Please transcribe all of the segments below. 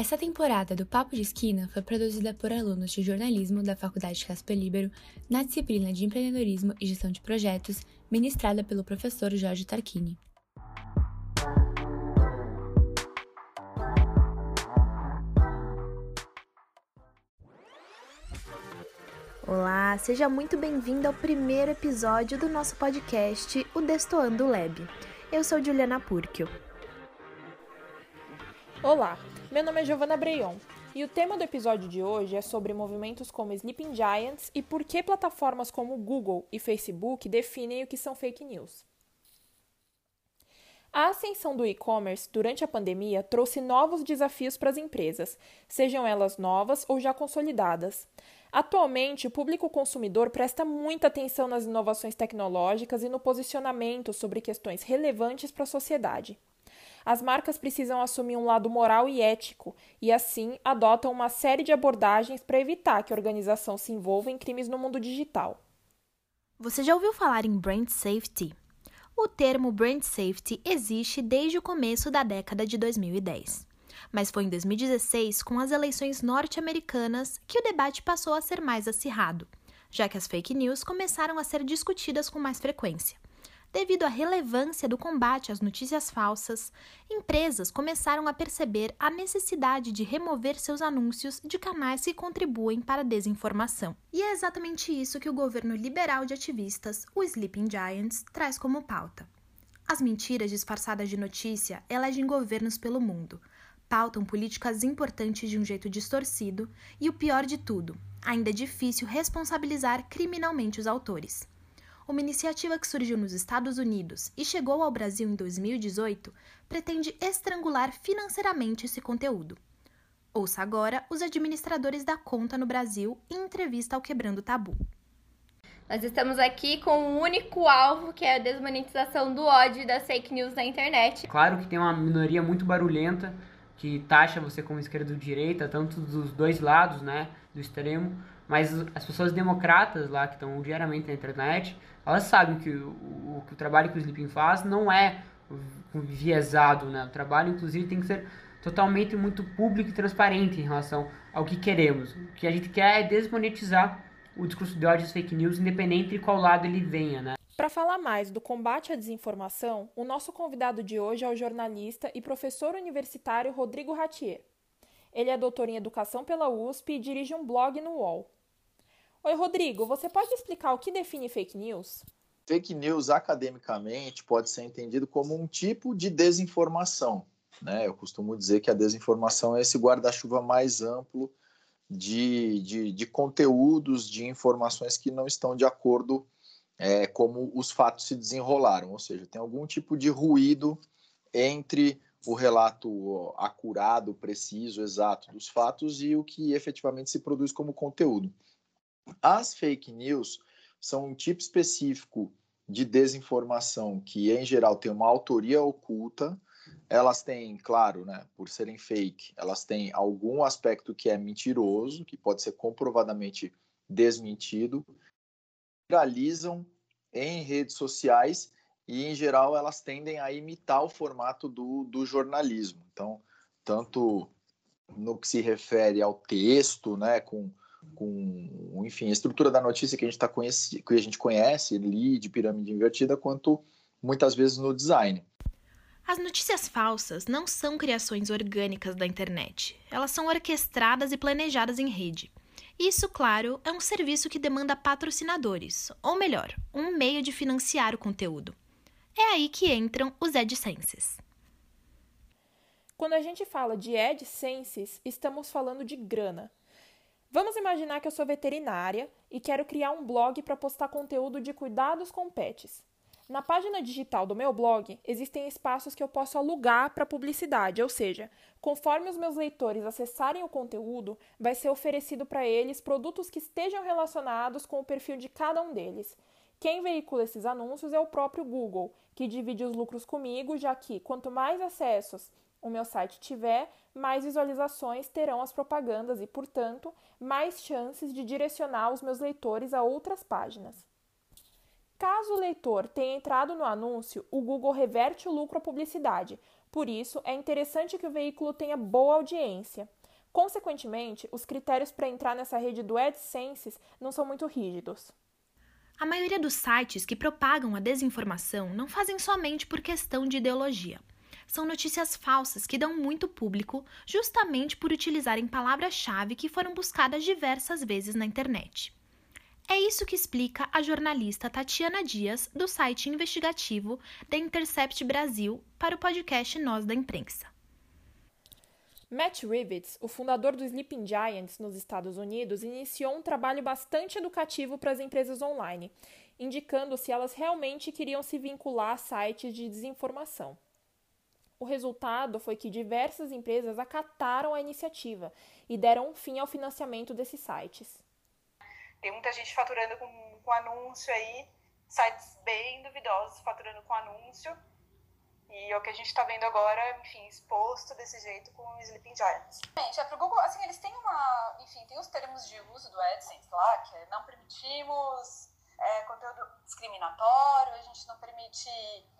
Essa temporada do Papo de Esquina foi produzida por alunos de jornalismo da Faculdade Casper Libero na disciplina de empreendedorismo e gestão de projetos, ministrada pelo professor Jorge Tarquini. Olá, seja muito bem-vindo ao primeiro episódio do nosso podcast, o Destoando Lab. Eu sou Juliana Purkio. Olá, meu nome é Giovanna Breion e o tema do episódio de hoje é sobre movimentos como Sleeping Giants e por que plataformas como Google e Facebook definem o que são fake news. A ascensão do e-commerce durante a pandemia trouxe novos desafios para as empresas, sejam elas novas ou já consolidadas. Atualmente, o público consumidor presta muita atenção nas inovações tecnológicas e no posicionamento sobre questões relevantes para a sociedade. As marcas precisam assumir um lado moral e ético e, assim, adotam uma série de abordagens para evitar que a organização se envolva em crimes no mundo digital. Você já ouviu falar em brand safety? O termo brand safety existe desde o começo da década de 2010. Mas foi em 2016, com as eleições norte-americanas, que o debate passou a ser mais acirrado, já que as fake news começaram a ser discutidas com mais frequência. Devido à relevância do combate às notícias falsas, empresas começaram a perceber a necessidade de remover seus anúncios de canais que contribuem para a desinformação. E é exatamente isso que o governo liberal de ativistas, o Sleeping Giants, traz como pauta. As mentiras disfarçadas de notícia elegem governos pelo mundo, pautam políticas importantes de um jeito distorcido e, o pior de tudo, ainda é difícil responsabilizar criminalmente os autores. Uma iniciativa que surgiu nos Estados Unidos e chegou ao Brasil em 2018 pretende estrangular financeiramente esse conteúdo. Ouça agora os administradores da conta no Brasil em entrevista ao Quebrando Tabu. Nós estamos aqui com um único alvo, que é a desmonetização do ódio das fake news na internet. Claro que tem uma minoria muito barulhenta que taxa você como esquerda ou direita, tanto dos dois lados, né, do extremo, mas as pessoas democratas lá que estão diariamente na internet, elas sabem que o, o, o trabalho que o Sleeping faz não é viesado, né? O trabalho, inclusive, tem que ser totalmente muito público e transparente em relação ao que queremos. O que a gente quer é desmonetizar o discurso de ódio e fake news, independente de qual lado ele venha, né? Para falar mais do combate à desinformação, o nosso convidado de hoje é o jornalista e professor universitário Rodrigo Ratier. Ele é doutor em educação pela USP e dirige um blog no UOL. Oi, Rodrigo, você pode explicar o que define fake news? Fake news, academicamente, pode ser entendido como um tipo de desinformação. Né? Eu costumo dizer que a desinformação é esse guarda-chuva mais amplo de, de, de, conteúdos, de informações que não estão de acordo é, como os fatos se desenrolaram, ou seja, tem algum tipo de ruído entre o relato acurado, preciso, exato dos fatos e o que efetivamente se produz como conteúdo. As fake news são um tipo específico de desinformação que, em geral, tem uma autoria oculta. Elas têm, claro, né, por serem fake, elas têm algum aspecto que é mentiroso, que pode ser comprovadamente desmentido, viralizam em redes sociais e, em geral, elas tendem a imitar o formato do, do jornalismo. Então, tanto no que se refere ao texto, né, com com, enfim, a estrutura da notícia que a gente tá conhece, que a gente conhece, lead, pirâmide invertida, quanto muitas vezes no design. As notícias falsas não são criações orgânicas da internet. Elas são orquestradas e planejadas em rede. Isso, claro, é um serviço que demanda patrocinadores, ou melhor, um meio de financiar o conteúdo. É aí que entram os AdSenses. Quando a gente fala de AdSenses, estamos falando de grana. Vamos imaginar que eu sou veterinária e quero criar um blog para postar conteúdo de cuidados com pets. Na página digital do meu blog, existem espaços que eu posso alugar para publicidade, ou seja, conforme os meus leitores acessarem o conteúdo, vai ser oferecido para eles produtos que estejam relacionados com o perfil de cada um deles. Quem veicula esses anúncios é o próprio Google, que divide os lucros comigo, já que quanto mais acessos o meu site tiver, mais visualizações terão as propagandas e, portanto, mais chances de direcionar os meus leitores a outras páginas. Caso o leitor tenha entrado no anúncio, o Google reverte o lucro à publicidade, Por isso, é interessante que o veículo tenha boa audiência. Consequentemente, os critérios para entrar nessa rede do AdSense não são muito rígidos. A maioria dos sites que propagam a desinformação não fazem somente por questão de ideologia. São notícias falsas que dão muito público justamente por utilizarem palavras-chave que foram buscadas diversas vezes na internet. É isso que explica a jornalista Tatiana Dias, do site investigativo The Intercept Brasil, para o podcast Nós da Imprensa. Matt Rivets, o fundador do Sleeping Giants nos Estados Unidos, iniciou um trabalho bastante educativo para as empresas online, indicando se elas realmente queriam se vincular a sites de desinformação. O resultado foi que diversas empresas acataram a iniciativa e deram um fim ao financiamento desses sites. Tem muita gente faturando com, com anúncio aí, sites bem duvidosos faturando com anúncio e é o que a gente está vendo agora, enfim, exposto desse jeito com o Sleeping Giants. Gente, é pro Google, assim, eles têm uma, enfim, tem os termos de uso do AdSense lá, que é não permitimos é, conteúdo discriminatório, a gente não permite,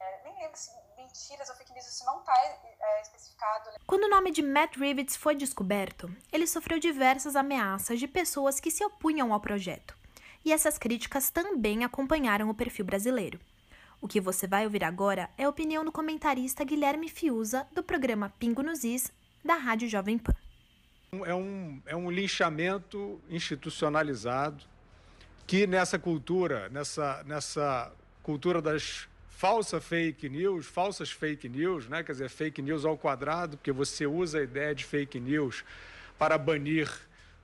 é, nem lembro se mentiras ou fake news, isso não está é, especificado. Quando o nome de Matt Rivets foi descoberto, ele sofreu diversas ameaças de pessoas que se opunham ao projeto. E essas críticas também acompanharam o perfil brasileiro. O que você vai ouvir agora é a opinião do comentarista Guilherme Fiuza, do programa Pingo nos Is, da Rádio Jovem Pan. É um, é um linchamento institucionalizado que nessa cultura, nessa, nessa cultura das falsas fake news, falsas fake news, né? quer dizer, fake news ao quadrado, porque você usa a ideia de fake news para banir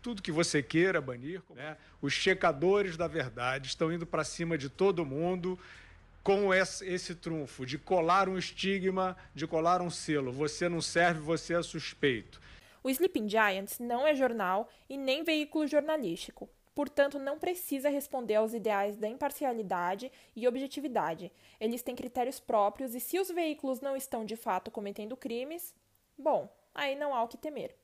tudo que você queira banir. Né? Os checadores da verdade estão indo para cima de todo mundo com esse, esse trunfo de colar um estigma, de colar um selo. Você não serve, você é suspeito. O Sleeping Giants não é jornal e nem veículo jornalístico. Portanto, não precisa responder aos ideais da imparcialidade e objetividade. Eles têm critérios próprios e, se os veículos não estão de fato cometendo crimes, bom, aí não há o que temer.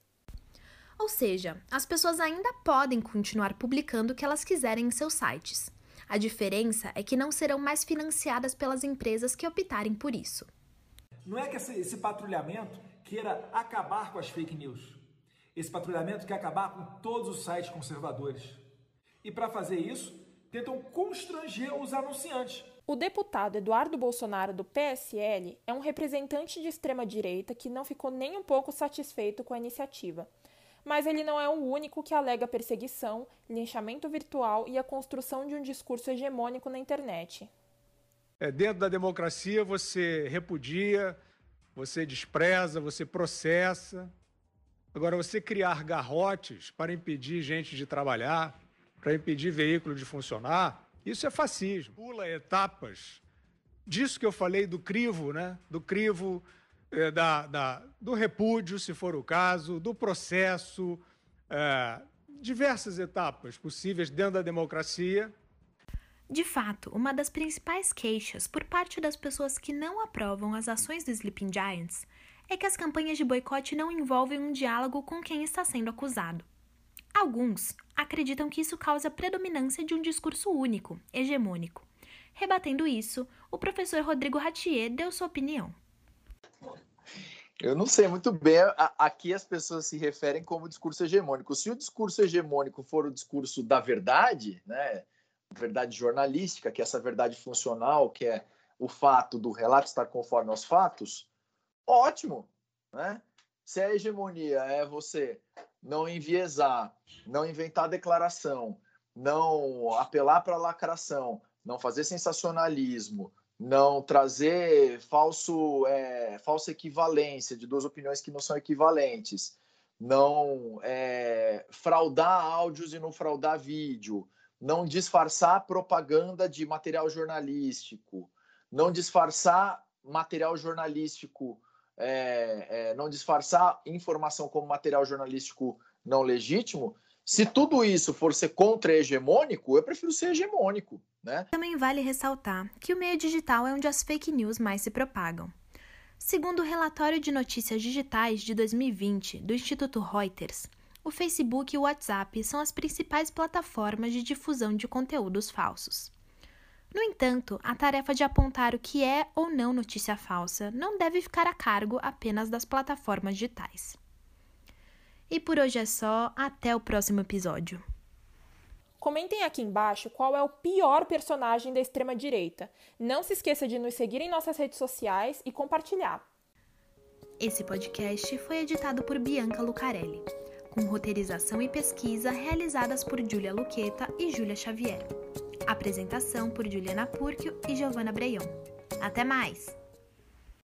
Ou seja, as pessoas ainda podem continuar publicando o que elas quiserem em seus sites. A diferença é que não serão mais financiadas pelas empresas que optarem por isso. Não é que esse, esse patrulhamento queira acabar com as fake news. Esse patrulhamento quer acabar com todos os sites conservadores. E para fazer isso, tentam constranger os anunciantes. O deputado Eduardo Bolsonaro do PSL é um representante de extrema-direita que não ficou nem um pouco satisfeito com a iniciativa mas ele não é o único que alega perseguição, linchamento virtual e a construção de um discurso hegemônico na internet. É, dentro da democracia, você repudia, você despreza, você processa. Agora, você criar garrotes para impedir gente de trabalhar, para impedir veículo de funcionar, isso é fascismo. Pula etapas. Disso que eu falei do crivo, né? Do crivo é, da, da, do repúdio, se for o caso, do processo, é, diversas etapas possíveis dentro da democracia. De fato, uma das principais queixas por parte das pessoas que não aprovam as ações do Sleeping Giants é que as campanhas de boicote não envolvem um diálogo com quem está sendo acusado. Alguns acreditam que isso causa a predominância de um discurso único, hegemônico. Rebatendo isso, o professor Rodrigo Ratier deu sua opinião. Eu não sei muito bem. Aqui as pessoas se referem como discurso hegemônico. Se o discurso hegemônico for o discurso da verdade, né, verdade jornalística, que é essa verdade funcional, que é o fato do relato estar conforme aos fatos, ótimo, né? Se a hegemonia é você não enviesar, não inventar declaração, não apelar para lacração, não fazer sensacionalismo, não trazer falso, é, falsa equivalência de duas opiniões que não são equivalentes, não é, fraudar áudios e não fraudar vídeo, não disfarçar propaganda de material jornalístico, não disfarçar material jornalístico, é, é não disfarçar informação como material jornalístico não legítimo, se tudo isso for ser contra-hegemônico, eu prefiro ser hegemônico, né? Também vale ressaltar que o meio digital é onde as fake news mais se propagam. Segundo o relatório de notícias digitais de 2020 do Instituto Reuters, o Facebook e o WhatsApp são as principais plataformas de difusão de conteúdos falsos. No entanto, a tarefa de apontar o que é ou não notícia falsa não deve ficar a cargo apenas das plataformas digitais. E por hoje é só, até o próximo episódio. Comentem aqui embaixo qual é o pior personagem da extrema-direita. Não se esqueça de nos seguir em nossas redes sociais e compartilhar. Esse podcast foi editado por Bianca Lucarelli, com roteirização e pesquisa realizadas por Júlia Luqueta e Júlia Xavier. Apresentação por Juliana Purkio e Giovanna Breion. Até mais!